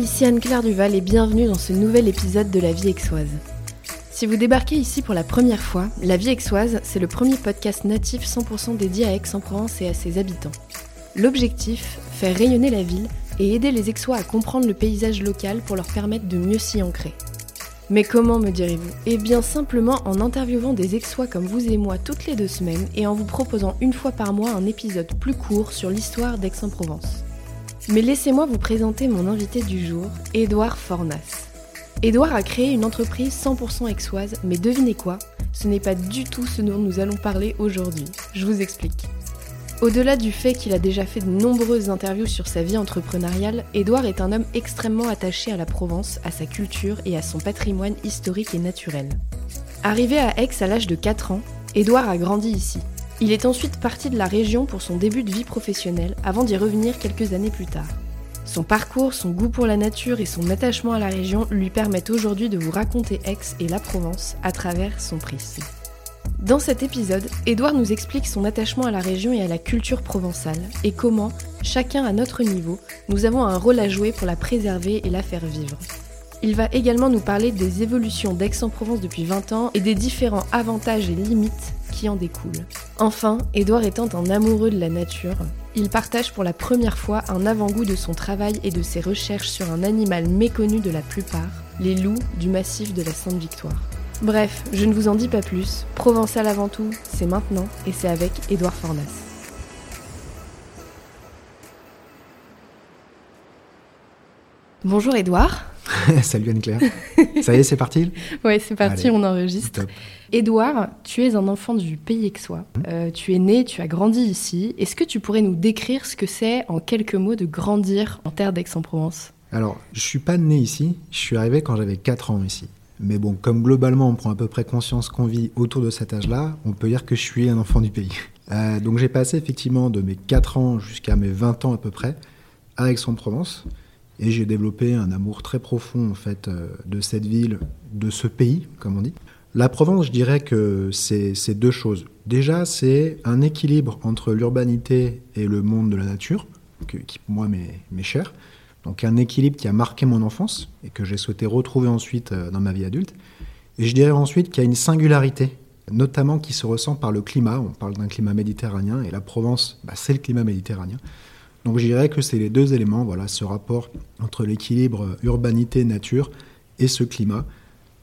ici Anne-Claire Duval et bienvenue dans ce nouvel épisode de La vie aixoise. Si vous débarquez ici pour la première fois, La vie aixoise, c'est le premier podcast natif 100% dédié à Aix-en-Provence et à ses habitants. L'objectif, faire rayonner la ville et aider les Aixois à comprendre le paysage local pour leur permettre de mieux s'y ancrer. Mais comment me direz-vous? Eh bien simplement en interviewant des Aixois comme vous et moi toutes les deux semaines et en vous proposant une fois par mois un épisode plus court sur l'histoire d'Aix-en-Provence. Mais laissez-moi vous présenter mon invité du jour, Édouard Fornas. Édouard a créé une entreprise 100% aixoise, mais devinez quoi Ce n'est pas du tout ce dont nous allons parler aujourd'hui. Je vous explique. Au-delà du fait qu'il a déjà fait de nombreuses interviews sur sa vie entrepreneuriale, Édouard est un homme extrêmement attaché à la Provence, à sa culture et à son patrimoine historique et naturel. Arrivé à Aix à l'âge de 4 ans, Édouard a grandi ici. Il est ensuite parti de la région pour son début de vie professionnelle avant d'y revenir quelques années plus tard. Son parcours, son goût pour la nature et son attachement à la région lui permettent aujourd'hui de vous raconter Aix et la Provence à travers son prisme. Dans cet épisode, Édouard nous explique son attachement à la région et à la culture provençale et comment, chacun à notre niveau, nous avons un rôle à jouer pour la préserver et la faire vivre. Il va également nous parler des évolutions d'Aix-en-Provence depuis 20 ans et des différents avantages et limites qui en découlent. Enfin, Édouard étant un amoureux de la nature, il partage pour la première fois un avant-goût de son travail et de ses recherches sur un animal méconnu de la plupart, les loups du massif de la Sainte-Victoire. Bref, je ne vous en dis pas plus. Provençal avant tout, c'est maintenant et c'est avec Édouard Fornas. Bonjour Édouard. Salut Anne-Claire. Ça y est, c'est parti? Ouais, c'est parti, Allez, on enregistre. top. Édouard, tu es un enfant du pays aixois. Euh, tu es né, tu as grandi ici. Est-ce que tu pourrais nous décrire ce que c'est en quelques mots de grandir en terre d'Aix-en-Provence? Alors, je suis pas né ici, je suis arrivé quand j'avais 4 ans ici. Mais bon, comme globalement on prend à peu près conscience qu'on vit autour de cet âge-là, on peut dire que je suis un enfant du pays. Euh, donc j'ai passé effectivement de mes 4 ans jusqu'à mes 20 ans à peu près à Aix-en-Provence. Et j'ai développé un amour très profond en fait euh, de cette ville, de ce pays, comme on dit. La Provence, je dirais que c'est deux choses. Déjà, c'est un équilibre entre l'urbanité et le monde de la nature, qui pour moi m'est m'est cher. Donc un équilibre qui a marqué mon enfance et que j'ai souhaité retrouver ensuite euh, dans ma vie adulte. Et je dirais ensuite qu'il y a une singularité, notamment qui se ressent par le climat. On parle d'un climat méditerranéen et la Provence, bah, c'est le climat méditerranéen. Donc je dirais que c'est les deux éléments, voilà, ce rapport entre l'équilibre urbanité-nature et ce climat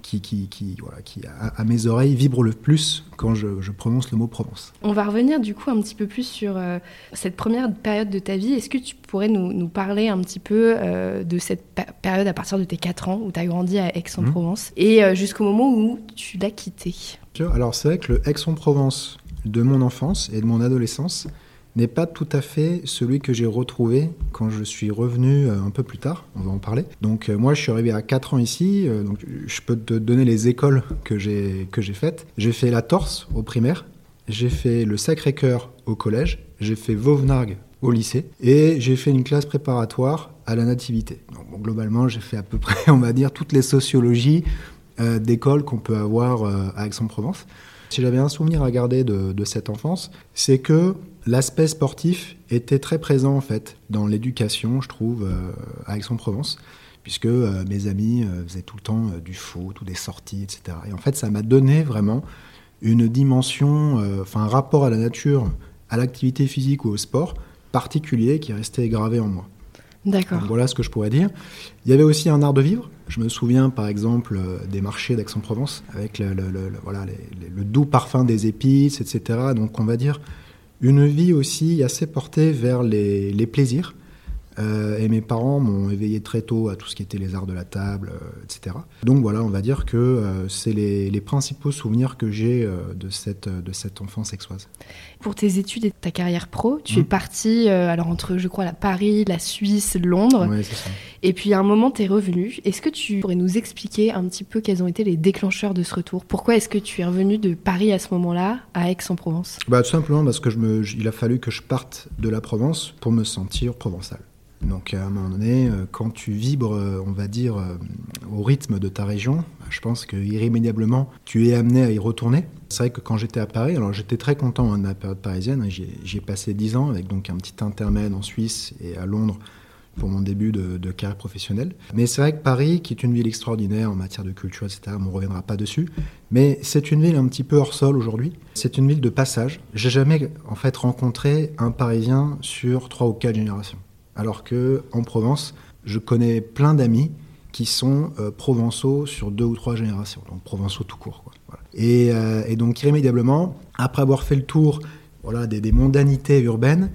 qui, qui, qui, voilà, qui à, à mes oreilles, vibre le plus quand je, je prononce le mot Provence. On va revenir du coup un petit peu plus sur euh, cette première période de ta vie. Est-ce que tu pourrais nous, nous parler un petit peu euh, de cette période à partir de tes 4 ans où tu as grandi à Aix-en-Provence et euh, jusqu'au moment où tu l'as quitté? Alors c'est vrai que le Aix-en-Provence de mon enfance et de mon adolescence n'est pas tout à fait celui que j'ai retrouvé quand je suis revenu euh, un peu plus tard, on va en parler. Donc euh, moi je suis arrivé à 4 ans ici, euh, donc je peux te donner les écoles que j'ai faites. J'ai fait la Torse au primaire, j'ai fait le Sacré-Cœur au collège, j'ai fait Vauvenargues au lycée et j'ai fait une classe préparatoire à la nativité. Donc globalement, j'ai fait à peu près, on va dire, toutes les sociologies d'écoles qu'on peut avoir à Aix-en-Provence. Si j'avais un souvenir à garder de, de cette enfance, c'est que l'aspect sportif était très présent en fait dans l'éducation, je trouve, euh, à Aix-en-Provence, puisque euh, mes amis euh, faisaient tout le temps du foot ou des sorties, etc. Et en fait, ça m'a donné vraiment une dimension, enfin un rapport à la nature, à l'activité physique ou au sport particulier qui est resté gravé en moi. D'accord. Voilà ce que je pourrais dire. Il y avait aussi un art de vivre. Je me souviens par exemple des marchés d'Aix-en-Provence avec le, le- le- le- voilà, les- les- le doux parfum des épices, etc. Donc on va dire une vie aussi assez portée vers les, plaisirs. Euh, et mes parents m'ont éveillé très tôt à tout ce qui était les arts de la table, euh, etc. Donc voilà, on va dire que euh, c'est les, les principaux souvenirs que j'ai de, cette, de cette enfance aixoise. Pour tes études et ta carrière pro, tu es parti euh, alors entre, je crois, la Paris, la Suisse, Londres, Ouais, c'est ça. et puis à un moment, tu es revenu. Est-ce que tu pourrais nous expliquer un petit peu quels ont été les déclencheurs de ce retour? Pourquoi est-ce que tu es revenu de Paris à ce moment-là à Aix-en-Provence? Bah, tout simplement parce que je me, j- il a fallu que je parte de la Provence pour me sentir provençal. Donc à un moment donné, euh, quand tu vibres, euh, on va dire, euh, au rythme de ta région, je pense que irrémédiablement, tu es amené à y retourner. C'est vrai que quand j'étais à Paris, alors j'étais très content hein, de la période parisienne, hein, j'y ai- j'y ai passé 10 ans avec donc un petit intermède en Suisse et à Londres pour mon début de, carrière professionnelle. Mais c'est vrai que Paris, qui est une ville extraordinaire en matière de culture, etc., on ne reviendra pas dessus, mais c'est une ville un petit peu hors sol aujourd'hui. C'est une ville de passage. J'ai jamais en fait rencontré un Parisien sur trois ou quatre générations. Alors que en Provence, je connais plein d'amis qui sont euh, provençaux sur deux ou trois générations, donc provençaux tout court. Euh, et, donc irrémédiablement, après avoir fait le tour voilà, des mondanités urbaines,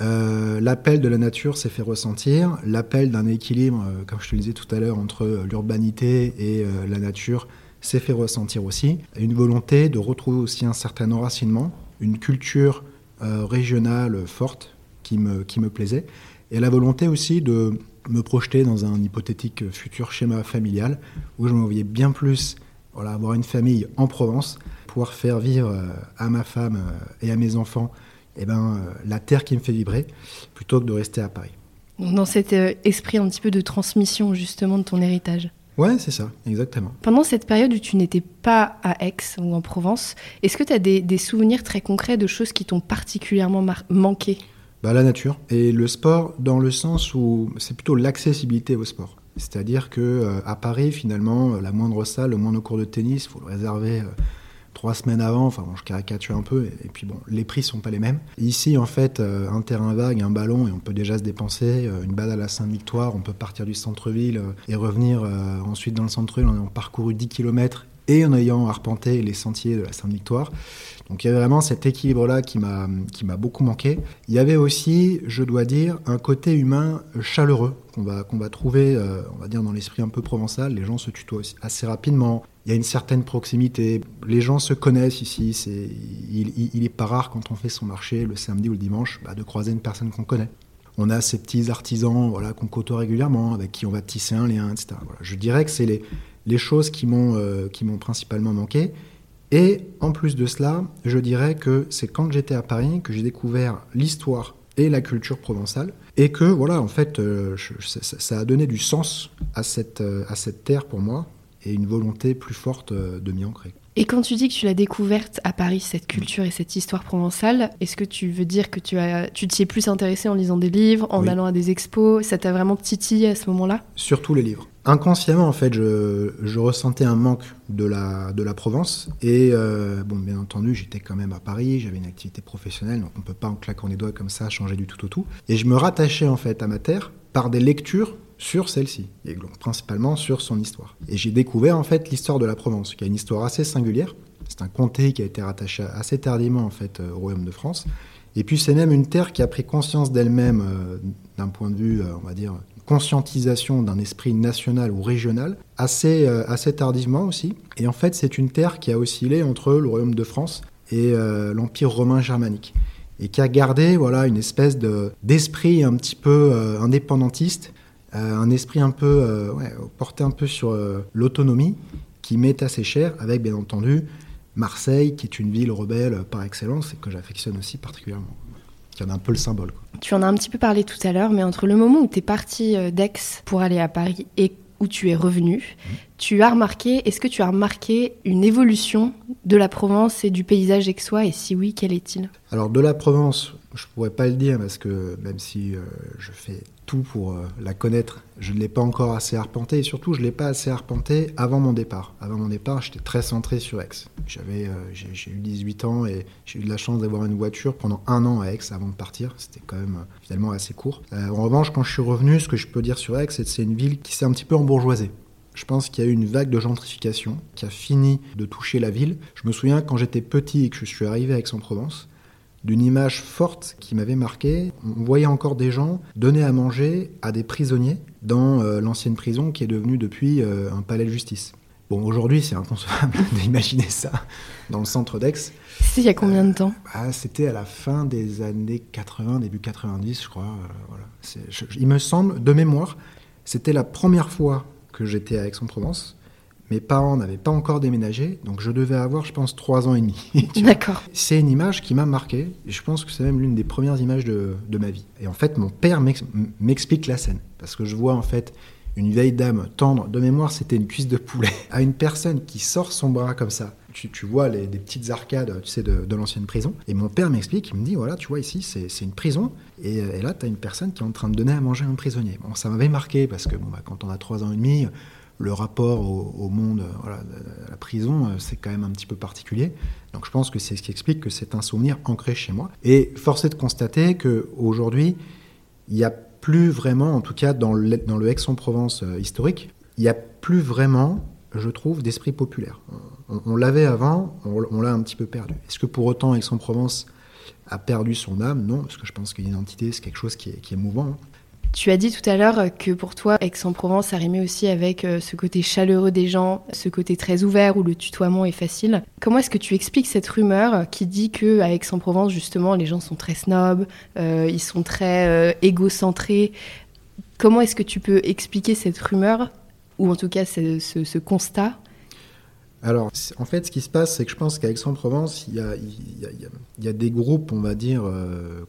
euh, l'appel de la nature s'est fait ressentir, l'appel d'un équilibre, comme je te le disais tout à l'heure, entre l'urbanité et la nature s'est fait ressentir aussi. Une volonté de retrouver aussi un certain enracinement, une culture régionale forte qui me, qui me plaisait, et la volonté aussi de me projeter dans un hypothétique futur schéma familial où je me voyais bien plus voilà, avoir une famille en Provence, pouvoir faire vivre à ma femme et à mes enfants eh ben, euh, la terre qui me fait vibrer, plutôt que de rester à Paris. Dans cet euh, esprit un petit peu de transmission justement de ton héritage. Ouais, c'est ça, exactement. Pendant cette période où tu n'étais pas à Aix ou en Provence, est-ce que tu as des, souvenirs très concrets de choses qui t'ont particulièrement manqué? Bah, La nature et le sport, dans le sens où c'est plutôt l'accessibilité au sport. C'est-à-dire que euh, à Paris, finalement, la moindre salle, le moindre cours de tennis, il faut le réserver trois semaines avant, enfin je caricature un peu, et, puis bon, les prix sont pas les mêmes. Ici, en fait, euh, un terrain vague, un ballon, et on peut déjà se dépenser, euh, une balade à la Sainte-Victoire, on peut partir du centre-ville euh, et revenir ensuite dans le centre-ville en ayant parcouru 10 km et en ayant arpenté les sentiers de la Sainte-Victoire. Donc il y avait vraiment cet équilibre-là qui m'a, beaucoup manqué. Il y avait aussi, je dois dire, un côté humain chaleureux qu'on va, qu'on va trouver, on va dire, dans l'esprit un peu provençal. Les gens se tutoient assez rapidement il y a une certaine proximité. Les gens se connaissent ici. C'est, il, n'est pas rare quand on fait son marché le samedi ou le dimanche bah, de croiser une personne qu'on connaît. On a ces petits artisans voilà, qu'on côtoie régulièrement, avec qui on va tisser un lien, etc. Je dirais que c'est les, les choses qui m'ont, euh, qui m'ont principalement manqué. Et en plus de cela, je dirais que c'est quand j'étais à Paris que j'ai découvert l'histoire et la culture provençale. Et que, voilà, en fait, euh, ça, a donné du sens à cette, euh, à cette terre pour moi et une volonté plus forte de m'y ancrer. Et quand tu dis que tu l'as découverte à Paris, cette culture et cette histoire provençale, est-ce que tu veux dire que tu as, tu t'y es plus intéressé en lisant des livres, en allant à des expos? Ça t'a vraiment titillé à ce moment-là? Surtout les livres. Inconsciemment, en fait, je, je, ressentais un manque de la, de la Provence. Et euh, bon, bien entendu, j'étais quand même à Paris, j'avais une activité professionnelle, donc on ne peut pas en claquant les doigts comme ça changer du tout au tout. Et je me rattachais en fait à ma terre par des lectures sur celle-ci, et donc principalement sur son histoire. Et j'ai découvert en fait l'histoire de la Provence, qui a une histoire assez singulière. C'est un comté qui a été rattaché assez tardivement en fait euh, au royaume de France. Et puis c'est même une terre qui a pris conscience d'elle-même euh, d'un point de vue, euh, on va dire, conscientisation d'un esprit national ou régional assez, assez tardivement aussi. Et en fait c'est une terre qui a oscillé entre le royaume de France et l'empire romain germanique et qui a gardé voilà une espèce de d'esprit un petit peu indépendantiste un esprit un peu euh, porté un peu sur euh, l'autonomie qui m'est assez cher, avec bien entendu Marseille, qui est une ville rebelle par excellence et que j'affectionne aussi particulièrement, qui en a un peu le symbole. Tu en as un petit peu parlé tout à l'heure, mais entre le moment où tu es parti d'Aix pour aller à Paris et où tu es revenu, mmh. tu as remarqué, est-ce que tu as remarqué une évolution de la Provence et du paysage aixois, et si oui, quel est-il? Alors de la Provence, je pourrais pas le dire parce que même si je fais pour euh, la connaître. Je ne l'ai pas encore assez arpenté et surtout je ne l'ai pas assez arpenté avant mon départ. Avant mon départ, j'étais très centré sur Aix. J'avais, euh, j'ai, eu 18 ans et j'ai eu de la chance d'avoir une voiture pendant un an à Aix avant de partir. C'était quand même euh, finalement assez court. en revanche, quand je suis revenu, ce que je peux dire sur Aix, c'est que c'est une ville qui s'est un petit peu embourgeoisée. Je pense qu'il y a eu une vague de gentrification qui a fini de toucher la ville. Je me souviens quand j'étais petit et que je suis arrivé à Aix-en-Provence, d'une image forte qui m'avait marqué. On voyait encore des gens donner à manger à des prisonniers dans euh, l'ancienne prison qui est devenue depuis euh, un palais de justice. Bon, aujourd'hui, c'est inconcevable d'imaginer ça dans le centre d'Aix. C'était il y a combien de temps bah, C'était à la fin des années 80, début 90, je crois. Euh, il me semble, de mémoire, c'était la première fois que j'étais à Aix-en-Provence. Mes parents n'avaient pas encore déménagé, donc je devais avoir, je pense, trois ans et demi. D'accord. C'est une image qui m'a marqué, et je pense que c'est même l'une des premières images de, ma vie. Et en fait, mon père m'explique la scène, parce que je vois en fait une vieille dame tendre, de mémoire c'était une cuisse de poulet, à une personne qui sort son bras comme ça, tu, vois les, des petites arcades tu sais, de, l'ancienne prison. Et mon père m'explique, il me dit, voilà, tu vois, ici, c'est une prison. Et, là, tu as une personne qui est en train de donner à manger un prisonnier. Bon, ça m'avait marqué parce que bon, bah, quand on a trois ans et demi, le rapport au, monde, voilà, à la prison, c'est quand même un petit peu particulier. Donc je pense que c'est ce qui explique que c'est un souvenir ancré chez moi. Et force est de constater qu'aujourd'hui, il n'y a plus vraiment, en tout cas dans le, dans le Aix-en-Provence historique, il n'y a plus vraiment, je trouve, d'esprit populaire. On, l'avait avant, on, l'a un petit peu perdu. Est-ce que pour autant Aix-en-Provence a perdu son âme? Non, parce que je pense que l'identité, c'est quelque chose qui est, mouvant. Hein. Tu as dit tout à l'heure que pour toi, Aix-en-Provence arrimait aussi avec euh, ce côté chaleureux des gens, ce côté très ouvert où le tutoiement est facile. Comment est-ce que tu expliques cette rumeur qui dit que à Aix-en-Provence, justement, les gens sont très snobs, euh, ils sont très euh, égocentrés? Comment est-ce que tu peux expliquer cette rumeur ou en tout cas ce, ce, constat? Alors, en fait, ce qui se passe, c'est que je pense qu'à Aix-en-Provence, il y a, des groupes, on va dire,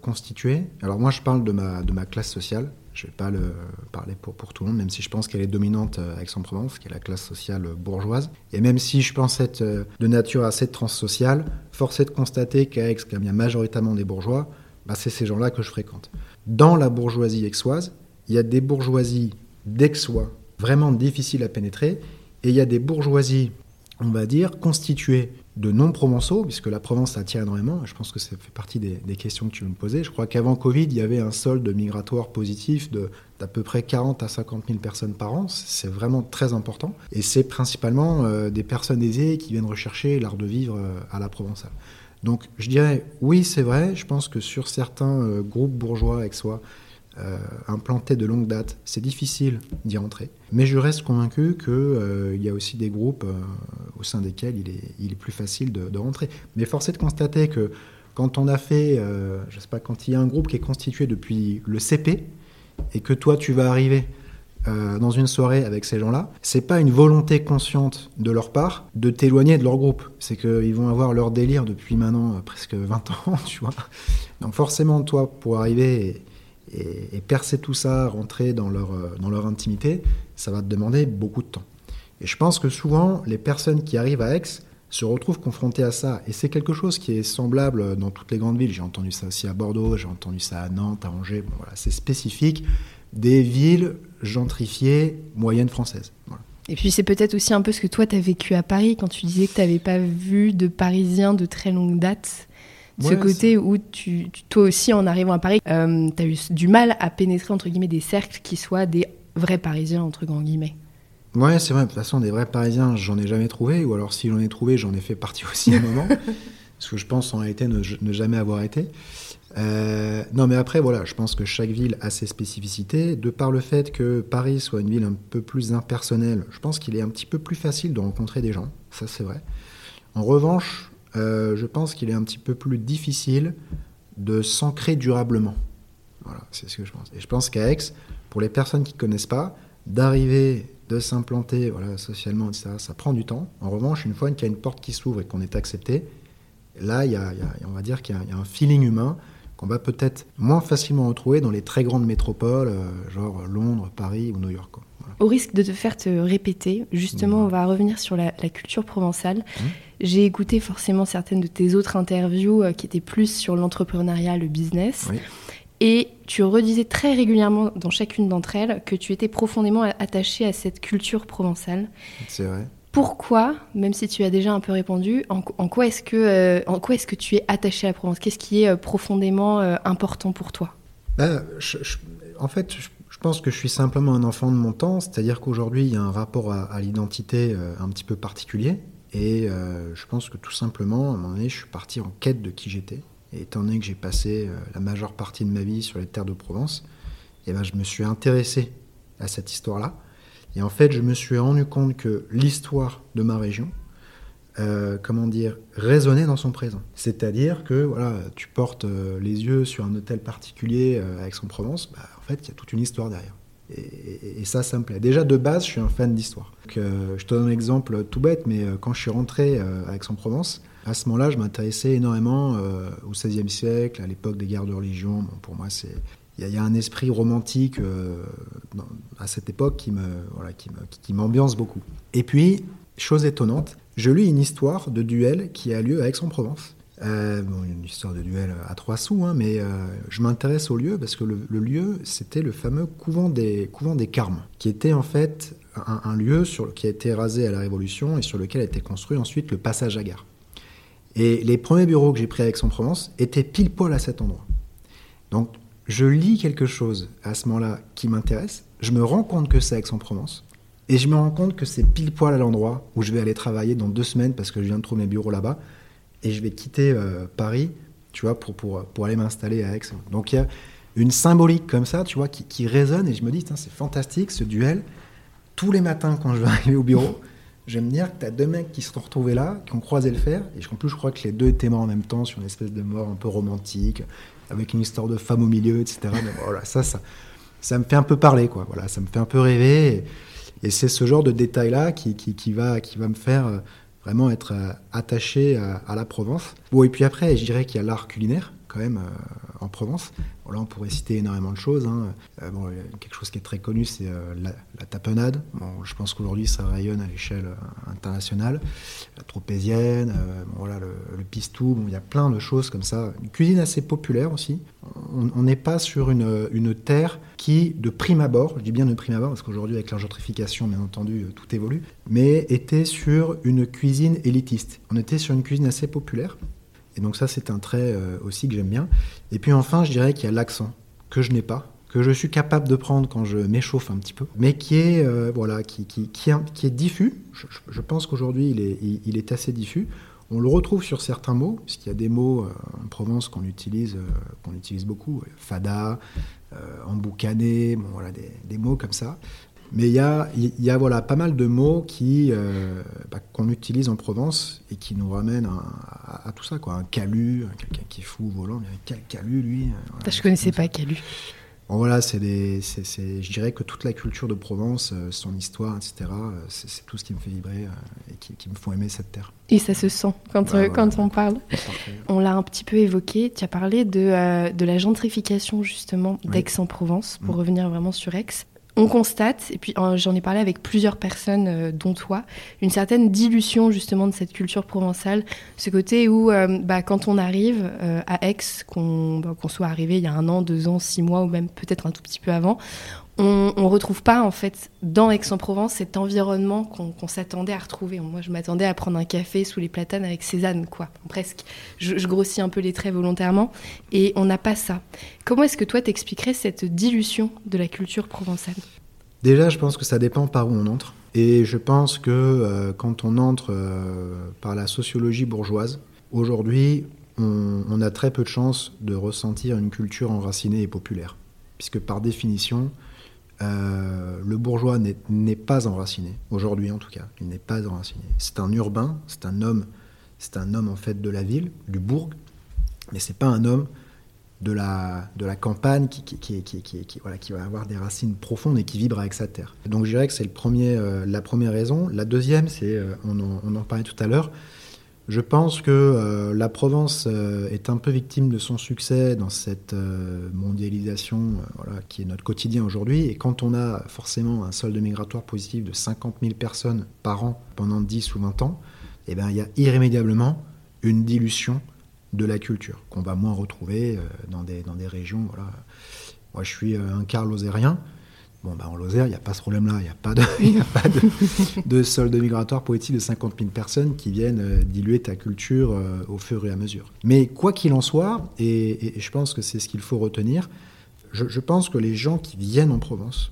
constitués. Alors moi, je parle de ma classe sociale. Je ne vais pas le parler pour, tout le monde, même si je pense qu'elle est dominante à Aix-en-Provence, qui est la classe sociale bourgeoise. Et même si je pense être euh, de nature assez transsociale, force est de constater qu'à Aix, comme il y a majoritairement des bourgeois, bah, c'est ces gens-là que je fréquente. Dans la bourgeoisie aixoise, il y a des bourgeoisies d'Aixois vraiment difficile à pénétrer. Et il y a des bourgeoisies, on va dire, constituées de non-provençaux, puisque la Provence attire énormément. Je pense que ça fait partie des, questions que tu veux me poser. Je crois qu'avant Covid, il y avait un solde migratoire positif de d'à peu près 40 à 50 000 personnes par an. C'est vraiment très important. Et c'est principalement euh, des personnes aisées qui viennent rechercher l'art de vivre euh, à la provençale. Donc je dirais, oui, c'est vrai. Je pense que sur certains euh, groupes bourgeois avec soi, euh, implanté de longue date, c'est difficile d'y entrer. Mais je reste convaincu qu'il euh, y a aussi des groupes euh, au sein desquels il est, plus facile de, rentrer. Mais force est de constater que quand on a fait, je sais pas, quand il y a un groupe qui est constitué depuis le CP et que toi tu vas arriver dans une soirée avec ces gens-là, c'est pas une volonté consciente de leur part de t'éloigner de leur groupe. C'est qu'ils vont avoir leur délire depuis maintenant presque 20 ans, tu vois. Donc forcément, toi, pour arriver percer tout ça, rentrer dans leur, euh, dans leur intimité, ça va te demander beaucoup de temps. Et je pense que souvent, les personnes qui arrivent à Aix se retrouvent confrontées à ça. Et c'est quelque chose qui est semblable dans toutes les grandes villes. J'ai entendu ça aussi à Bordeaux, j'ai entendu ça à Nantes, à Angers. voilà, c'est spécifique des villes gentrifiées moyennes françaises. Et puis c'est peut-être aussi un peu ce que toi tu as vécu à Paris quand tu disais que tu n'avais pas vu de Parisiens de très longue date ce côté où tu, toi aussi, en arrivant à Paris, euh, tu as eu du mal à pénétrer, entre guillemets, des cercles qui soient des vrais Parisiens, entre guillemets. Ouais, c'est vrai. De toute façon, des vrais Parisiens, j'en ai jamais trouvé. Ou alors, si j'en ai trouvé, j'en ai fait partie aussi à un moment. parce que je pense en réalité ne, jamais avoir été. Euh, non, mais après, voilà, je pense que chaque ville a ses spécificités. De par le fait que Paris soit une ville un peu plus impersonnelle, je pense qu'il est un petit peu plus facile de rencontrer des gens. Ça, c'est vrai. En revanche, euh, je pense qu'il est un petit peu plus difficile de s'ancrer durablement. Voilà, c'est ce que je pense. Et je pense qu'à Aix, pour les personnes qui ne connaissent pas, d'arriver, de s'implanter voilà, socialement, etc., ça prend du temps. En revanche, une fois qu'il y a une porte qui s'ouvre et qu'on est accepté, là, il y a, on va dire qu'il y, a un feeling humain qu'on va peut-être moins facilement retrouver dans les très grandes métropoles, euh, genre Londres, Paris ou New York. Au risque de te faire te répéter, justement, on va revenir sur la, culture provençale. Mmh. J'ai écouté forcément certaines de tes autres interviews euh, qui étaient plus sur l'entrepreneuriat, le business. Et tu redisais très régulièrement dans chacune d'entre elles que tu étais profondément attaché à cette culture provençale. C'est vrai. Pourquoi, même si tu as déjà un peu répondu, en, quoi est-ce que, euh, en quoi est-ce que tu es attaché à la Provence? Qu'est-ce qui est euh, profondément important pour toi? Ben, En fait, je, je pense que je suis simplement un enfant de mon temps, c'est-à-dire qu'aujourd'hui, il y a un rapport à, l'identité un petit peu particulier. Et euh, je pense que tout simplement, à un moment donné, je suis parti en quête de qui j'étais. Et étant donné que j'ai passé euh, la majeure partie de ma vie sur les terres de Provence, eh ben, je me suis intéressé à cette histoire-là. Et en fait, je me suis rendu compte que l'histoire de ma région, comment dire, résonnait dans son présent. C'est-à-dire que voilà, tu portes les yeux sur un hôtel particulier avec Aix-en-Provence, bah, en fait, il y a toute une histoire derrière. Et, ça, ça me plaît. Déjà, de base, je suis un fan d'histoire. Euh, je te donne un exemple tout bête, mais euh, quand je suis rentré euh, à Aix-en-Provence, à ce moment-là, je m'intéressais énormément au XVIe siècle, à l'époque des guerres de religion. pour moi, c'est il y, a un esprit romantique à cette époque qui me voilà, qui m'ambiance beaucoup. Et puis, chose étonnante, je lis une histoire de duel qui a lieu à Aix-en-Provence. Euh, une histoire de duel à trois sous, hein, mais euh, je m'intéresse au lieu parce que le, lieu, c'était le fameux couvent des, des Carmes, qui était en fait un, lieu sur, qui a été rasé à la Révolution et sur lequel a été construit ensuite le passage à gare. Et les premiers bureaux que j'ai pris à Aix-en-Provence étaient pile poil à cet endroit. Donc, je lis quelque chose à ce moment-là qui m'intéresse, je me rends compte que c'est Aix-en-Provence, et je me rends compte que c'est pile poil à l'endroit où je vais aller travailler dans deux semaines parce que je viens de trouver mes bureaux là-bas et je vais quitter euh, Paris, tu vois, pour, pour, pour aller m'installer à Aix. Donc il y a une symbolique comme ça, tu vois, qui, qui résonne et je me dis, c'est fantastique ce duel. Tous les matins quand je vais arriver au bureau, je vais me dire que tu as deux mecs qui se sont retrouvés là, qui ont croisé le fer, et en plus je crois que les deux étaient morts en même temps sur une espèce de mort un peu romantique, avec une histoire de femme au milieu, etc. Mais voilà, ça, ça, ça me fait un peu parler, quoi. Voilà, ça me fait un peu rêver. Et c'est ce genre de détail-là qui, qui, va, qui va me faire euh, vraiment être euh, attaché à, la Provence. Bon, et puis après, je dirais qu'il y a l'art culinaire, quand même, euh, en Provence. là, on pourrait citer énormément de choses. Hein. bon, quelque chose qui est très connu, c'est la, tapenade. Bon, je pense qu'aujourd'hui, ça rayonne à l'échelle internationale. La tropézienne, voilà, le, le pistou. Il y a plein de choses comme ça. Une cuisine assez populaire aussi. On n'est pas sur une, une terre qui, de prime abord, je dis bien de prime abord, parce qu'aujourd'hui, avec la gentrification, bien entendu, euh, tout évolue, mais était sur une cuisine élitiste. On était sur une cuisine assez populaire. Et donc ça, c'est un trait euh, aussi que j'aime bien. Et puis enfin, je dirais qu'il y a l'accent, que je n'ai pas, que je suis capable de prendre quand je m'échauffe un petit peu, mais qui est, euh, voilà, qui, qui, qui, est, diffus. Je, pense qu'aujourd'hui, il est, il, est assez diffus. On le retrouve sur certains mots, puisqu'il y a des mots en Provence qu'on utilise, qu'on utilise beaucoup. Fada, euh, emboucané, voilà, des, mots comme ça. Mais il y a, y a, voilà, pas mal de mots qui, euh, bah, qu'on utilise en Provence et qui nous ramènent à, tout ça. Quoi. Un calu, quelqu'un qui est fou volant, mais quel calu lui Je Je connaissais pas calu voilà, c'est je dirais que toute la culture de Provence, euh, son histoire, etc., euh, c'est tout ce qui me fait vibrer euh, et qui, me font aimer cette terre. Et ça se sent quand, bah, quand on parle. On l'a un petit peu évoqué, tu as parlé de, de la gentrification justement d'Aix-en-Provence, pour mm. revenir vraiment sur Aix on constate, et puis euh, j'en ai parlé avec plusieurs personnes, euh, dont toi, une certaine dilution justement de cette culture provençale, ce côté où euh, bah, quand on arrive à Aix, bah, qu'on soit arrivé il y a un an, deux ans, six mois ou même peut-être un tout petit peu avant, on ne retrouve pas en fait dans Aix-en-Provence cet environnement qu'on s'attendait à retrouver. Moi, je m'attendais à prendre un café sous les platanes avec Cézanne, quoi, presque. Je, grossis un peu les traits volontairement, et on n'a pas ça. Comment est-ce que toi t'expliquerais cette dilution de la culture provençale? Déjà, je pense que ça dépend par où on entre. Et je pense que euh, quand on entre euh, par la sociologie bourgeoise, aujourd'hui, on, on a très peu de chances de ressentir une culture enracinée et populaire. Puisque par définition, euh, le bourgeois n'est pas enraciné, aujourd'hui en tout cas, il n'est pas enraciné. C'est un urbain, c'est un homme, c'est un homme en fait de la ville, du bourg, mais c'est pas un homme de la, de la campagne qui, qui, qui, voilà, qui va avoir des racines profondes et qui vibre avec sa terre. Donc je dirais que c'est euh, la première raison. La deuxième, c'est, euh, on, en parlait tout à l'heure, je pense que euh, la Provence euh, est un peu victime de son succès dans cette euh, mondialisation qui est notre quotidien aujourd'hui. Et quand on a forcément un solde migratoire positif de 50 000 personnes par an pendant 10 ou 20 ans, eh ben, il y a irrémédiablement une dilution de la culture qu'on va moins retrouver dans, des, dans des régions. Voilà. Moi, je suis un quart Bon, bah, en Lozère, il n'y a pas ce problème-là. Il n'y a pas, de, pas de, solde migratoire poétique de 50 000 personnes qui viennent euh, diluer ta culture euh, au fur et à mesure. Mais quoi qu'il en soit, et, je pense que c'est ce qu'il faut retenir, je, pense que les gens qui viennent en Provence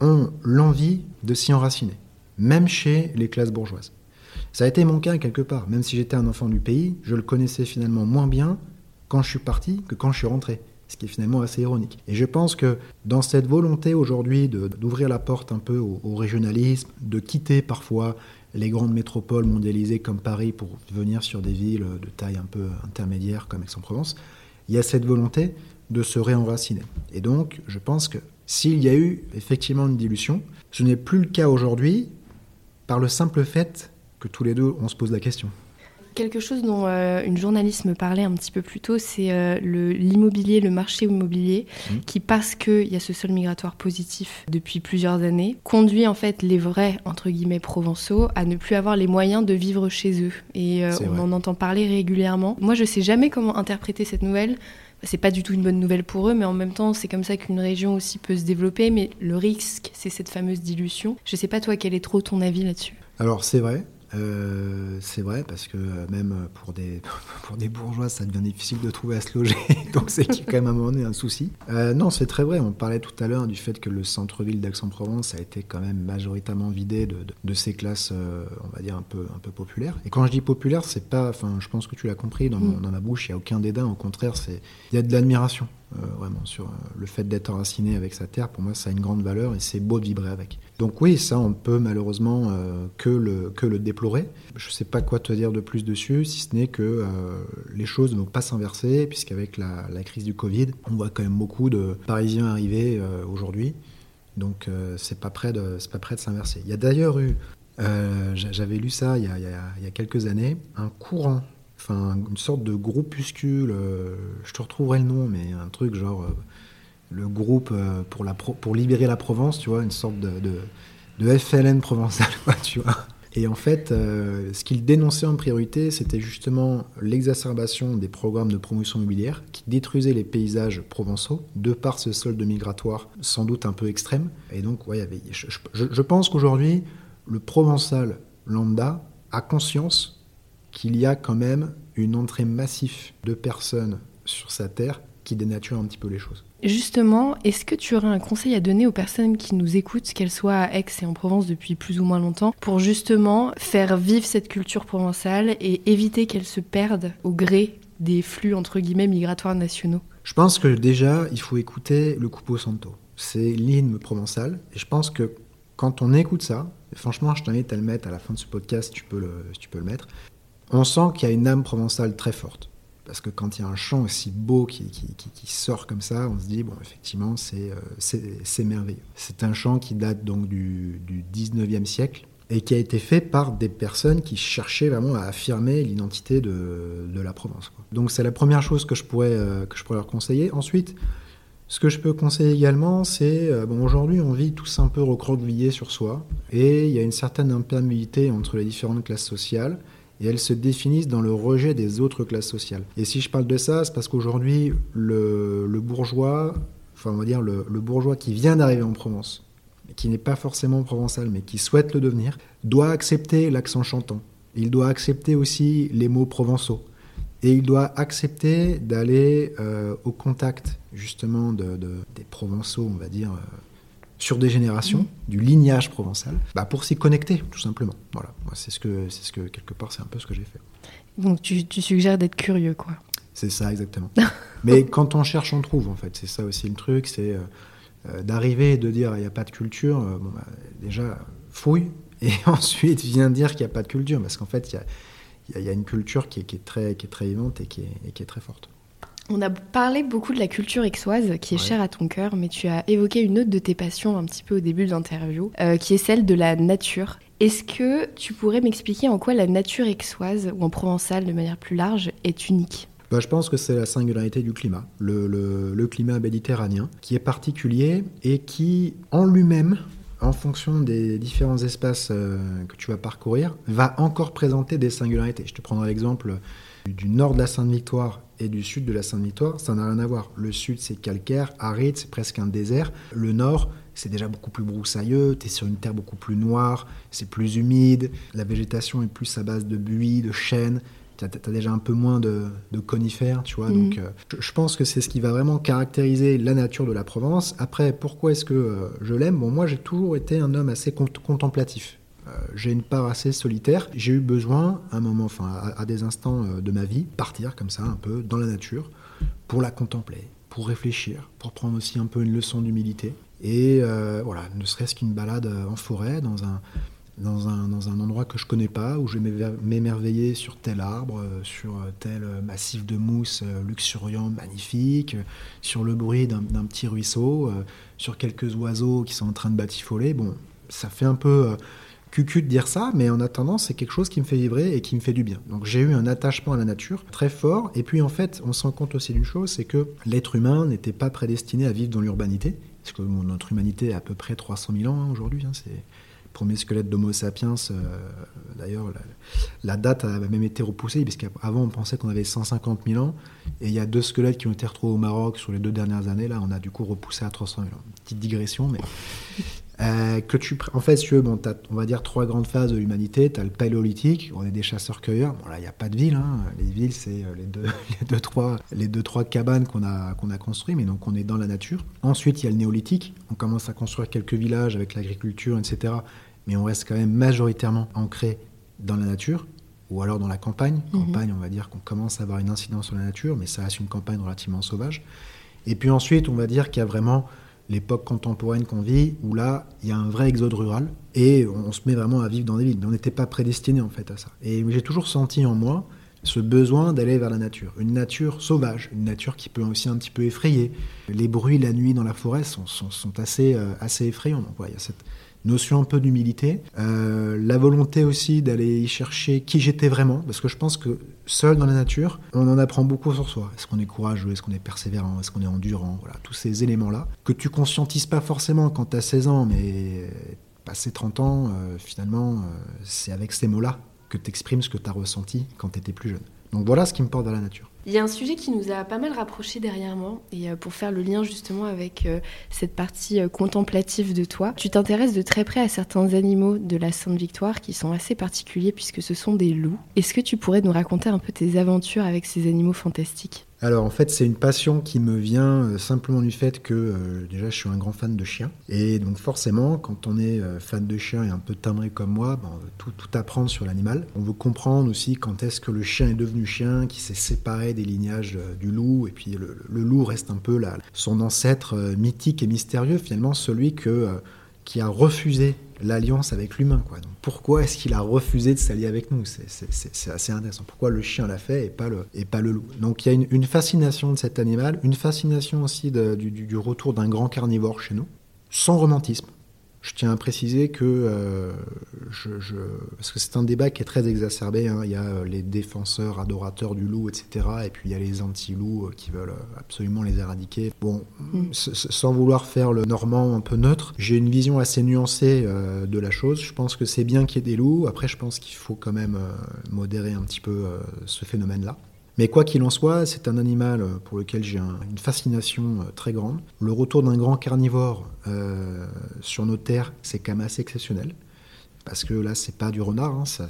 ont l'envie de s'y enraciner, même chez les classes bourgeoises. Ça a été mon cas quelque part. Même si j'étais un enfant du pays, je le connaissais finalement moins bien quand je suis parti que quand je suis rentré ce qui est finalement assez ironique. Et je pense que dans cette volonté aujourd'hui d'ouvrir la porte un peu au, régionalisme, de quitter parfois les grandes métropoles mondialisées comme Paris pour venir sur des villes de taille un peu intermédiaire comme Aix-en-Provence, il y a cette volonté de se réenraciner. Et donc, je pense que s'il y a eu effectivement une dilution, ce n'est plus le cas aujourd'hui par le simple fait que tous les deux, on se pose la question. Quelque chose dont euh, une journaliste me parlait un petit peu plus tôt, c'est euh, l'immobilier, le, marché immobilier, mmh. qui parce qu'il y a ce sol migratoire positif depuis plusieurs années, conduit en fait les vrais, entre guillemets, provençaux à ne plus avoir les moyens de vivre chez eux. Et euh, on en entend parler régulièrement. Moi, je sais jamais comment interpréter cette nouvelle c'est pas du tout une bonne nouvelle pour eux, mais en même temps, c'est comme ça qu'une région aussi peut se développer. Mais le risque, c'est cette fameuse dilution. Je sais pas, toi, quel est trop ton avis là-dessus? Alors, c'est vrai. Euh, c'est vrai parce que euh, même pour des, pour des bourgeois, ça devient difficile de trouver à se loger, donc c'est quand même à un moment donné un souci. Euh, non, c'est très vrai. On parlait tout à l'heure du fait que le centre-ville d'Aix-en-Provence a été quand même majoritairement vidé de, de, ces classes, on va dire un peu, un peu populaires. Et quand je dis populaire, c'est pas, enfin, je pense que tu l'as compris dans, mm. dans ma bouche, il n'y a aucun dédain. Au contraire, c'est, il y a de l'admiration. Euh, vraiment sur euh, le fait d'être enraciné avec sa terre, pour moi, ça a une grande valeur et c'est beau de vibrer avec. Donc oui, ça, on peut malheureusement euh, que, le, que le déplorer. Je ne sais pas quoi te dire de plus dessus, si ce n'est que les choses ne vont pas s'inverser, puisqu'avec la, crise du Covid, on voit quand même beaucoup de Parisiens arriver aujourd'hui. Donc c'est pas prêt de, pas prêt de s'inverser. Il y a d'ailleurs eu, j'avais lu ça il y, a, quelques années, un courant une sorte de groupuscule, euh, je te retrouverai le nom, mais un truc genre euh, le groupe euh, pour, libérer la Provence, tu vois, une sorte de, FLN provençal, tu vois. Et en fait, ce qu'il dénonçait en priorité, c'était justement l'exacerbation des programmes de promotion immobilière qui détruisaient les paysages provençaux de par ce solde migratoire sans doute un peu extrême. Et donc, ouais, je, je pense qu'aujourd'hui, le provençal lambda a conscience qu'il y a quand même une entrée massive de personnes sur sa terre qui dénature un petit peu les choses. Justement, est-ce que tu aurais un conseil à donner aux personnes qui nous écoutent, qu'elles soient à Aix et en Provence depuis plus ou moins longtemps, pour justement faire vivre cette culture provençale et éviter qu'elle se perde au gré des flux entre guillemets migratoires nationaux? Je pense que déjà, il faut écouter le Coupeau Santo. C'est l'hymne provençal et je pense que quand on écoute ça, franchement, je t'invite à le mettre à la fin de ce podcast, tu peux le, tu peux le mettre on sent qu'il y a une âme provençale très forte. Parce que quand il y a un chant aussi beau qui, sort comme ça, on se dit, bon, effectivement, c'est euh, merveilleux. C'est un chant qui date donc du, 19e siècle et qui a été fait par des personnes qui cherchaient vraiment à affirmer l'identité de, la Provence. Donc c'est la première chose que je, pourrais, euh, que je pourrais leur conseiller. Ensuite, ce que je peux conseiller également, c'est, euh, bon, aujourd'hui on vit tous un peu recroquevillés sur soi et il y a une certaine imperméabilité entre les différentes classes sociales et elles se définissent dans le rejet des autres classes sociales. Et si je parle de ça, c'est parce qu'aujourd'hui, le, bourgeois, enfin on va dire le, bourgeois qui vient d'arriver en Provence, qui n'est pas forcément provençal, mais qui souhaite le devenir, doit accepter l'accent chantant. Il doit accepter aussi les mots provençaux. Et il doit accepter d'aller euh, au contact justement de, des provençaux, on va dire, euh, sur des générations, mmh. du lignage provençal, bah pour s'y connecter, tout simplement. Voilà, c'est ce que, c'est ce que quelque part, c'est un peu ce que j'ai fait. Donc tu, suggères d'être curieux, quoi. C'est ça, exactement. Mais quand on cherche, on trouve, en fait. C'est ça aussi le truc, c'est euh, euh, d'arriver et de dire il n'y a pas de culture. Euh, bon, bah, déjà, fouille, et ensuite viens dire qu'il n'y a pas de culture, parce qu'en fait, il y a, une culture qui est, très, qui est très vivante et qui est, et qui est très forte. On a parlé beaucoup de la culture aixoise qui est chère à ton cœur, mais tu as évoqué une autre de tes passions un petit peu au début de l'interview, euh, qui est celle de la nature. Est-ce que tu pourrais m'expliquer en quoi la nature aixoise, ou en provençal de manière plus large, est unique? Bah, je pense que c'est la singularité du climat, le, climat méditerranéen, qui est particulier et qui, en lui-même, en fonction des différents espaces euh, que tu vas parcourir, va encore présenter des singularités. Je te prendrai l'exemple du nord de la Sainte-Victoire et du sud de la Sainte-Victoire, ça n'a rien à voir. Le sud, c'est calcaire, aride, c'est presque un désert. Le nord, c'est déjà beaucoup plus broussailleux, tu es sur une terre beaucoup plus noire, c'est plus humide, la végétation est plus à base de buis, de chênes, tu as, déjà un peu moins de, conifères, tu vois. Donc, mhm. euh, je, pense que c'est ce qui va vraiment caractériser la nature de la Provence. Après, pourquoi est-ce que euh, je l'aime? Bon, moi, j'ai toujours été un homme assez contemplatif. Euh, j'ai une part assez solitaire. J'ai eu besoin, à un moment, enfin, à, des instants euh, de ma vie, partir comme ça, un peu dans la nature, pour la contempler, pour réfléchir, pour prendre aussi un peu une leçon d'humilité. Et euh, voilà, ne serait-ce qu'une balade en forêt, dans un, dans un, dans un endroit que je connais pas, où je vais m'émerveiller sur tel arbre, sur tel massif de mousse luxuriant, magnifique, sur le bruit d'un petit ruisseau, sur quelques oiseaux qui sont en train de batifoler. Bon, ça fait un peu cucu de dire ça, mais en attendant, c'est quelque chose qui me fait vibrer et qui me fait du bien. Donc j'ai eu un attachement à la nature très fort. Et puis en fait, on se rend compte aussi d'une chose, c'est que l'être humain n'était pas prédestiné à vivre dans l'urbanité. Parce que notre humanité a à peu près 300 000 ans hein, aujourd'hui. Hein, c'est premier squelette d'Homo sapiens. Euh, d'ailleurs, la, date a même été repoussée, puisqu'avant on pensait qu'on avait 150 000 ans, et il y a deux squelettes qui ont été retrouvés au Maroc sur les deux dernières années. Là, on a du coup repoussé à 300 000 ans. Petite digression, mais. Euh, que tu, en fait, tu veux, bon, as, on va dire trois grandes phases de l'humanité. Tu as le paléolithique, on est des chasseurs-cueilleurs. Bon, là, il n'y a pas de ville. Hein. Les villes, c'est euh, les deux, les, deux, trois, les deux, trois cabanes qu'on a, qu'on a construites, mais donc on est dans la nature. Ensuite, il y a le néolithique. On commence à construire quelques villages avec l'agriculture, etc mais on reste quand même majoritairement ancré dans la nature ou alors dans la campagne. Mhm. Campagne, on va dire qu'on commence à avoir une incidence sur la nature, mais ça reste une campagne relativement sauvage. Et puis ensuite, on va dire qu'il y a vraiment l'époque contemporaine qu'on vit, où là, il y a un vrai exode rural, et on se met vraiment à vivre dans des villes. Mais on n'était pas prédestiné en fait à ça. Et j'ai toujours senti en moi ce besoin d'aller vers la nature. Une nature sauvage, une nature qui peut aussi un petit peu effrayer. Les bruits la nuit dans la forêt sont, sont, assez, euh, assez effrayants. Donc voilà, il y a cette, notion un peu d'humilité, euh, la volonté aussi d'aller chercher qui j'étais vraiment, parce que je pense que seul dans la nature, on en apprend beaucoup sur soi. Est-ce qu'on est courageux, est-ce qu'on est persévérant, est-ce qu'on est endurant, voilà, tous ces éléments-là, que tu conscientises pas forcément quand tu as 16 ans, mais passé 30 ans, euh, finalement, euh, c'est avec ces mots-là que tu exprimes ce que tu as ressenti quand tu étais plus jeune. Donc voilà ce qui me porte vers la nature. Il y a un sujet qui nous a pas mal rapprochés dernièrement, et euh, pour faire le lien justement avec euh, cette partie euh, contemplative de toi, tu t'intéresses de très près à certains animaux de la Sainte-Victoire qui sont assez particuliers puisque ce sont des loups. Est-ce que tu pourrais nous raconter un peu tes aventures avec ces animaux fantastiques? Alors en fait c'est une passion qui me vient euh, simplement du fait que euh, déjà je suis un grand fan de chiens et donc forcément quand on est euh, fan de chiens et un peu timbré comme moi, ben, on veut tout, tout, apprendre sur l'animal. On veut comprendre aussi quand est-ce que le chien est devenu chien, qui s'est séparé des lignages du loup et puis le, loup reste un peu là, son ancêtre mythique et mystérieux finalement celui que, qui a refusé l'alliance avec l'humain. Quoi. Donc, pourquoi est-ce qu'il a refusé de s'allier avec nous? C'est, assez intéressant. Pourquoi le chien l'a fait et pas le, et pas le loup? Donc il y a une, fascination de cet animal, une fascination aussi du, retour d'un grand carnivore chez nous, sans romantisme. Je tiens à préciser que, euh, je, parce que c'est un débat qui est très exacerbé, hein. il y a euh, les défenseurs, adorateurs du loup, etc. Et puis il y a les anti-loups euh, qui veulent absolument les éradiquer. Bon, mm. sans vouloir faire le normand un peu neutre, j'ai une vision assez nuancée de la chose. Je pense que c'est bien qu'il y ait des loups. Après, je pense qu'il faut quand même modérer un petit peu ce phénomène-là. Mais quoi qu'il en soit, c'est un animal euh, pour lequel j'ai une fascination euh, très grande. Le retour d'un grand carnivore euh, sur nos terres, c'est quand même assez exceptionnel. Parce que là, c'est pas du renard, hein. ça,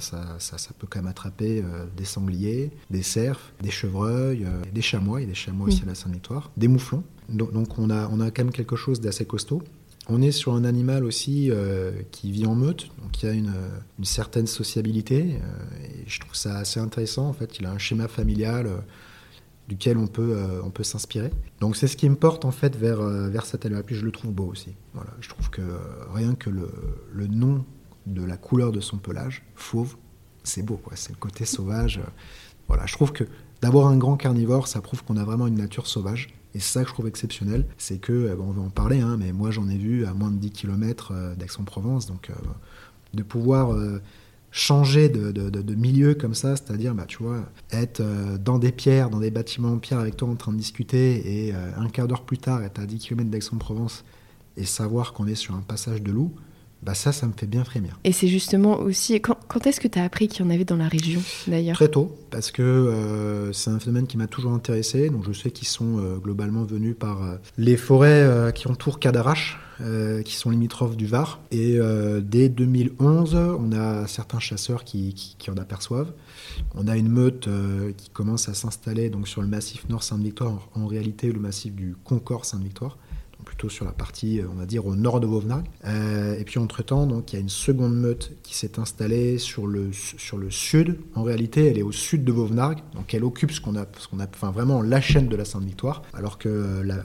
peut quand même attraper des sangliers, des cerfs, des chevreuils, des chamois, il y a des chamois aussi à la Sainte-Victoire, des mouflons. Donc, on, a, on a quand même quelque chose d'assez costaud. On est sur un animal aussi euh, qui vit en meute, donc il a une, certaine sociabilité, euh, et je trouve ça assez intéressant. En fait, il a un schéma familial euh, duquel on peut, peut s'inspirer. Donc c'est ce qui me porte en fait vers, vers cet animal. Puis je le trouve beau aussi. Voilà, je trouve que rien que le, le, nom de la couleur de son pelage, fauve, c'est beau. C'est le côté sauvage. voilà, je trouve que d'avoir un grand carnivore, ça prouve qu'on a vraiment une nature sauvage. Et c'est ça que je trouve exceptionnel, c'est que, euh, on va en parler, hein, mais moi j'en ai vu à moins de 10 km euh, d'Aix-en-Provence, donc euh, de pouvoir changer de, milieu comme ça, c'est-à-dire, bah, tu vois, être dans des pierres, dans des bâtiments en pierre avec toi en train de discuter, et un quart d'heure plus tard être à 10 km d'Aix-en-Provence et savoir qu'on est sur un passage de loup, bah ça, ça me fait bien frémir. Et c'est justement aussi. Quand, est-ce que tu as appris qu'il y en avait dans la région, d'ailleurs? Très tôt, parce que euh, c'est un phénomène qui m'a toujours intéressé. Donc je sais qu'ils sont euh, globalement venus par euh, les forêts qui entourent Cadarache, qui sont limitrophes du Var. Et dès 2011, on a certains chasseurs qui, qui, en aperçoivent. On a une meute qui commence à s'installer donc sur le massif Nord Sainte-Victoire, en, en réalité le massif du Concorde Sainte-Victoire plutôt sur la partie, euh, on va dire, au nord de Vauvenargues. Euh, et puis entre-temps, donc, il y a une seconde meute qui s'est installée sur le, sur le sud. En réalité, elle est au sud de Vauvenargues, donc elle occupe ce qu'on a, ce qu'on a enfin, vraiment la chaîne de la Sainte-Victoire, alors que euh, la,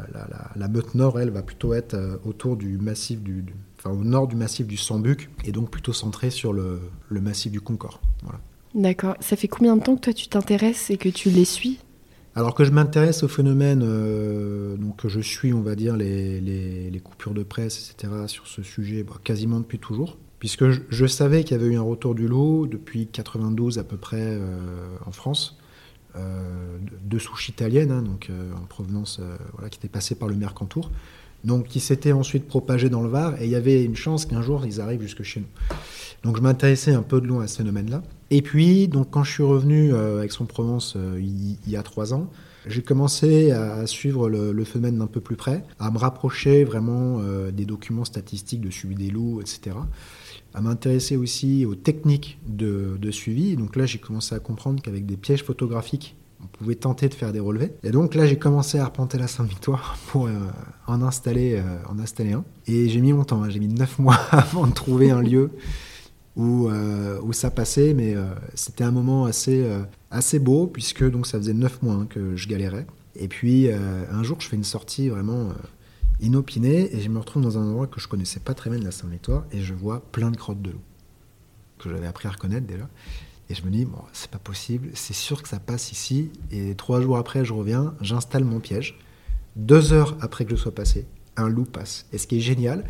la, meute nord, elle, va plutôt être autour du massif du, enfin, au nord du massif du Sambuc, et donc plutôt centrée sur le, le massif du Concorde. Voilà. D'accord. Ça fait combien de temps que toi tu t'intéresses et que tu les suis? Alors que je m'intéresse au phénomène, euh, donc je suis, on va dire, les, les, coupures de presse, etc., sur ce sujet, bah, quasiment depuis toujours. puisque je, savais qu'il y avait eu un retour du loup depuis 92 à peu près en France. de souche italienne, hein, donc en provenance, voilà, qui était passé par le Mercantour donc qui s'était ensuite propagé dans le Var, et il y avait une chance qu'un jour ils arrivent jusque chez nous. Donc je m'intéressais un peu de loin à ce phénomène-là. Et puis, donc quand je suis revenu euh, avec son Provence euh, il, y a trois ans, j'ai commencé à suivre le, phénomène d'un peu plus près, à me rapprocher vraiment euh, des documents statistiques de suivi des loups, etc. À m'intéresser aussi aux techniques de, de suivi. Donc là, j'ai commencé à comprendre qu'avec des pièges photographiques, on pouvait tenter de faire des relevés. Et donc là, j'ai commencé à arpenter la Sainte-Victoire pour euh, en, installer, euh, en installer un. Et j'ai mis mon temps, hein. j'ai mis neuf mois avant de trouver un lieu où, euh, où ça passait, mais c'était un moment assez, assez beau, puisque donc ça faisait neuf mois hein, que je galérais. Et puis un jour, je fais une sortie vraiment inopinée, et je me retrouve dans un endroit que je connaissais pas très bien de la Sainte-Victoire, et je vois plein de crottes de loup, que j'avais appris à reconnaître déjà. Et je me dis, bon, c'est pas possible, c'est sûr que ça passe ici. Et trois jours après, je reviens, j'installe mon piège. Deux heures après que je sois passé, un loup passe. Et ce qui est génial,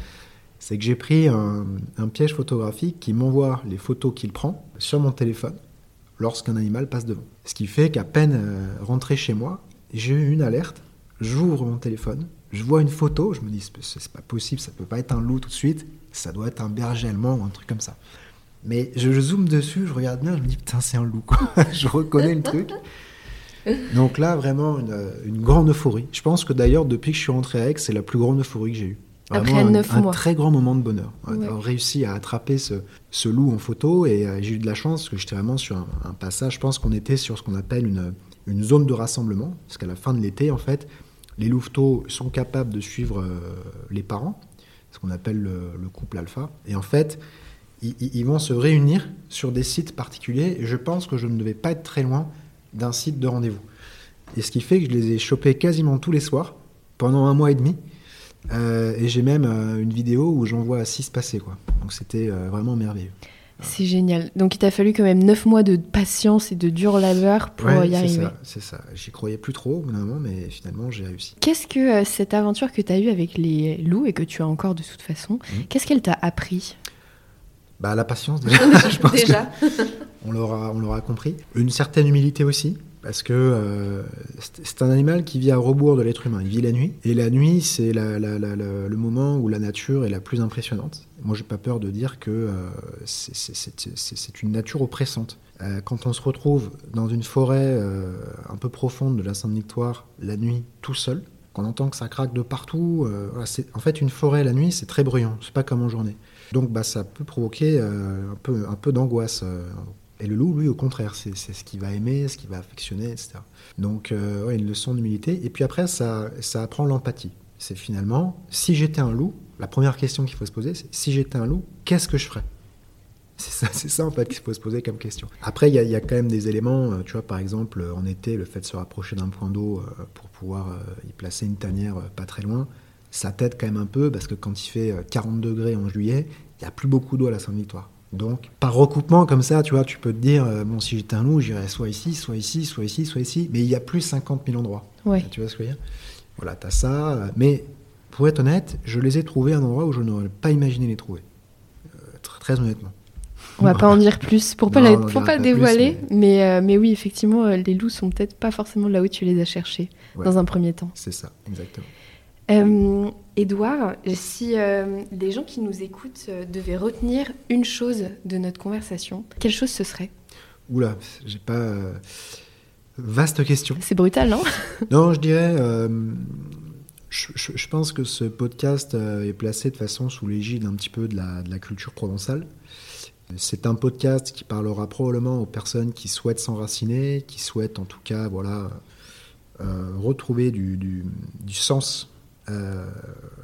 c'est que j'ai pris un, piège photographique qui m'envoie les photos qu'il prend sur mon téléphone lorsqu'un animal passe devant. Ce qui fait qu'à peine euh, rentré chez moi, j'ai eu une alerte, j'ouvre mon téléphone, je vois une photo, je me dis, c'est pas possible, ça peut pas être un loup tout de suite, ça doit être un berger allemand ou un truc comme ça. Mais je, zoome dessus, je regarde bien, je me dis putain, c'est un loup, quoi. je reconnais le truc. Donc là, vraiment, une, grande euphorie. Je pense que d'ailleurs, depuis que je suis rentré à Aix, c'est la plus grande euphorie que j'ai eue. Après un, mois. un, très grand moment de bonheur. Avoir réussi à attraper ce, loup en photo et euh, j'ai eu de la chance parce que j'étais vraiment sur un, passage. Je pense qu'on était sur ce qu'on appelle une, une, zone de rassemblement parce qu'à la fin de l'été, en fait, les louveteaux sont capables de suivre euh, les parents, ce qu'on appelle le, le, couple alpha. Et en fait, ils, vont se réunir sur des sites particuliers et je pense que je ne devais pas être très loin d'un site de rendez-vous. Et ce qui fait que je les ai chopés quasiment tous les soirs pendant un mois et demi. Euh, et j'ai même euh, une vidéo où j'en vois six passer. Quoi. Donc c'était euh, vraiment merveilleux. C'est génial. Donc il t'a fallu quand même neuf mois de patience et de dur labeur pour y arriver. C'est ça, J'y croyais plus trop au moment, mais finalement j'ai réussi. Qu'est-ce que cette aventure que tu as eue avec les loups et que tu as encore de toute façon, mmh. qu'est-ce qu'elle t'a appris? Bah, La patience, déjà. je pense déjà. on l'aura, on l'aura compris. Une certaine humilité aussi, parce que euh, c'est un animal qui vit à rebours de l'être humain. Il vit la nuit, et la nuit, c'est le moment où la nature est la plus impressionnante. Moi, j'ai pas peur de dire que euh, c'est une nature oppressante. Euh, quand on se retrouve dans une forêt un peu profonde de la Sainte-Victoire, la nuit, tout seul, qu'on entend que ça craque de partout, en fait, une forêt la nuit, c'est très bruyant. C'est pas comme en journée. Donc bah, ça peut provoquer euh, un peu, un peu d'angoisse. Euh. Et le loup, lui, au contraire, c'est ce qu'il va aimer, ce qu'il va affectionner, etc. Donc, euh, une leçon d'humilité. Et puis après, ça, ça apprend l'empathie. C'est finalement, si j'étais un loup, la première question qu'il faut se poser, c'est si j'étais un loup, qu'est-ce que je ferais? C'est ça, ça en fait qu'il faut se poser comme question. Après, il y, y, a quand même des éléments, tu vois, par exemple, en été, le fait de se rapprocher d'un point d'eau pour pouvoir y placer une tanière pas très loin, ça t'aide quand même un peu parce que quand il fait 40 euh, degrés en juillet, il n'y a plus beaucoup d'eau à la Sainte-Victoire. Donc, par recoupement comme ça, tu vois, tu peux te dire, euh, bon, si j'étais un loup, j'irais soit ici, soit ici, soit ici, soit ici, mais il y a plus 50 000 endroits. Tu vois ce que je veux dire? Voilà, tu as ça. Euh, mais pour être honnête, je les ai trouvés à un endroit où je n'aurais pas imaginé les trouver. très, honnêtement. On va pas en dire plus pour pas, pas, dévoiler, mais... Mais, mais... oui, effectivement, les loups sont peut-être pas forcément là où tu les as cherchés dans un premier temps. C'est ça, exactement. Euh, Edouard, si euh, les gens qui nous écoutent euh, devaient retenir une chose de notre conversation, quelle chose ce serait? Oula, j'ai pas. Vaste question. C'est brutal, non? Non, je dirais. Je, pense que ce podcast est placé de façon sous l'égide un petit peu de la, de la culture provençale. C'est un podcast qui parlera probablement aux personnes qui souhaitent s'enraciner, qui souhaitent en tout cas voilà, retrouver du, du, du sens euh,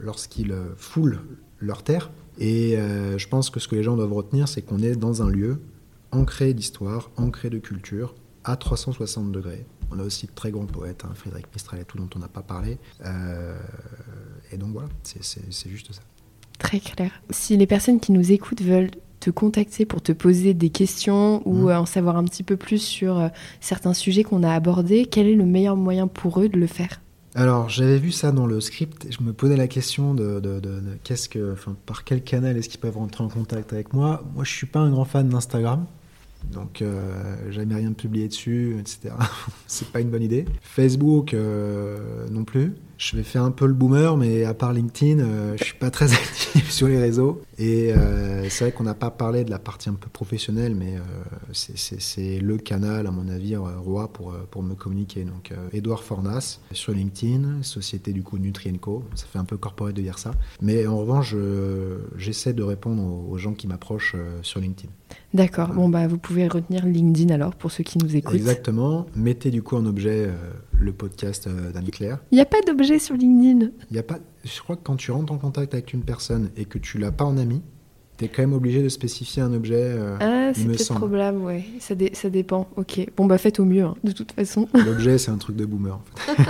lorsqu'ils foulent leur terre. Et euh, je pense que ce que les gens doivent retenir, c'est qu'on est dans un lieu ancré d'histoire, ancré de culture, à 360 degrés. On a aussi de très grands poètes, hein, Frédéric Mistral et tout dont on n'a pas parlé. Euh, et donc voilà, c'est juste ça. Très clair. Si les personnes qui nous écoutent veulent te contacter pour te poser des questions ou mmh. en savoir un petit peu plus sur certains sujets qu'on a abordés, quel est le meilleur moyen pour eux de le faire? Alors, j'avais vu ça dans le script je me posais la question de, qu'est-ce que, par quel canal est-ce qu'ils peuvent rentrer en contact avec moi. Moi, je suis pas un grand fan d'Instagram. Donc, euh, jamais rien publié dessus, etc. c'est pas une bonne idée. Facebook, euh, non plus. Je vais faire un peu le boomer, mais à part LinkedIn, euh, je suis pas très actif sur les réseaux. Et euh, c'est vrai qu'on n'a pas parlé de la partie un peu professionnelle, mais euh, c'est- le canal, à mon avis, euh, roi pour, pour me communiquer. Donc, Edouard Fornas sur LinkedIn, société du coup Nutrienco. Ça fait un peu corporate de dire ça. Mais en revanche, je- j'essaie de répondre aux, aux gens qui m'approchent sur LinkedIn. D'accord. Bon, bah, vous pouvez retenir LinkedIn alors pour ceux qui nous écoutent. Exactement. Mettez du coup en objet le podcast d'Annie Claire. Il n'y a pas d'objet sur LinkedIn. Y a pas, je crois que quand tu rentres en contact avec une personne et que tu l'as pas en ami, tu es quand même obligé de spécifier un objet. euh, Ah, c'est peut-être probable, ouais. Ça, dé- ça dépend. Ok. Bon, bah, faites au mieux, hein, de toute façon. L'objet, c'est un truc de boomer. en fait.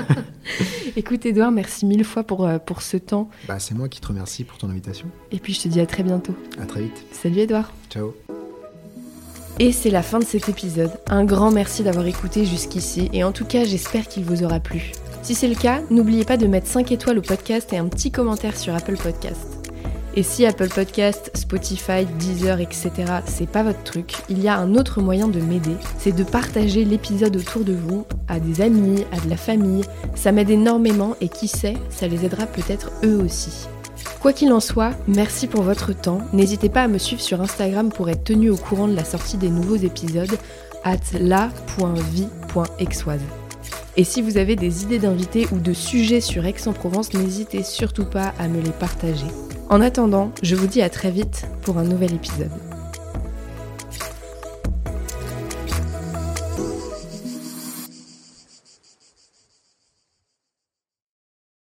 Écoute, Edouard, merci mille fois pour, euh, pour ce temps. Bah, c'est moi qui te remercie pour ton invitation. Et puis, je te dis à très bientôt. À très vite. Salut, Edouard. Ciao. Et c'est la fin de cet épisode. Un grand merci d'avoir écouté jusqu'ici et en tout cas j'espère qu'il vous aura plu. Si c'est le cas, n'oubliez pas de mettre 5 étoiles au podcast et un petit commentaire sur Apple Podcast. Et si Apple Podcast, Spotify, Deezer, etc. c'est pas votre truc, il y a un autre moyen de m'aider, c'est de partager l'épisode autour de vous, à des amis, à de la famille. Ça m'aide énormément et qui sait, ça les aidera peut-être eux aussi. Quoi qu'il en soit, merci pour votre temps. N'hésitez pas à me suivre sur Instagram pour être tenu au courant de la sortie des nouveaux épisodes at la.vie.exoise. Et si vous avez des idées d'invités ou de sujets sur Aix-en-Provence, n'hésitez surtout pas à me les partager. En attendant, je vous dis à très vite pour un nouvel épisode.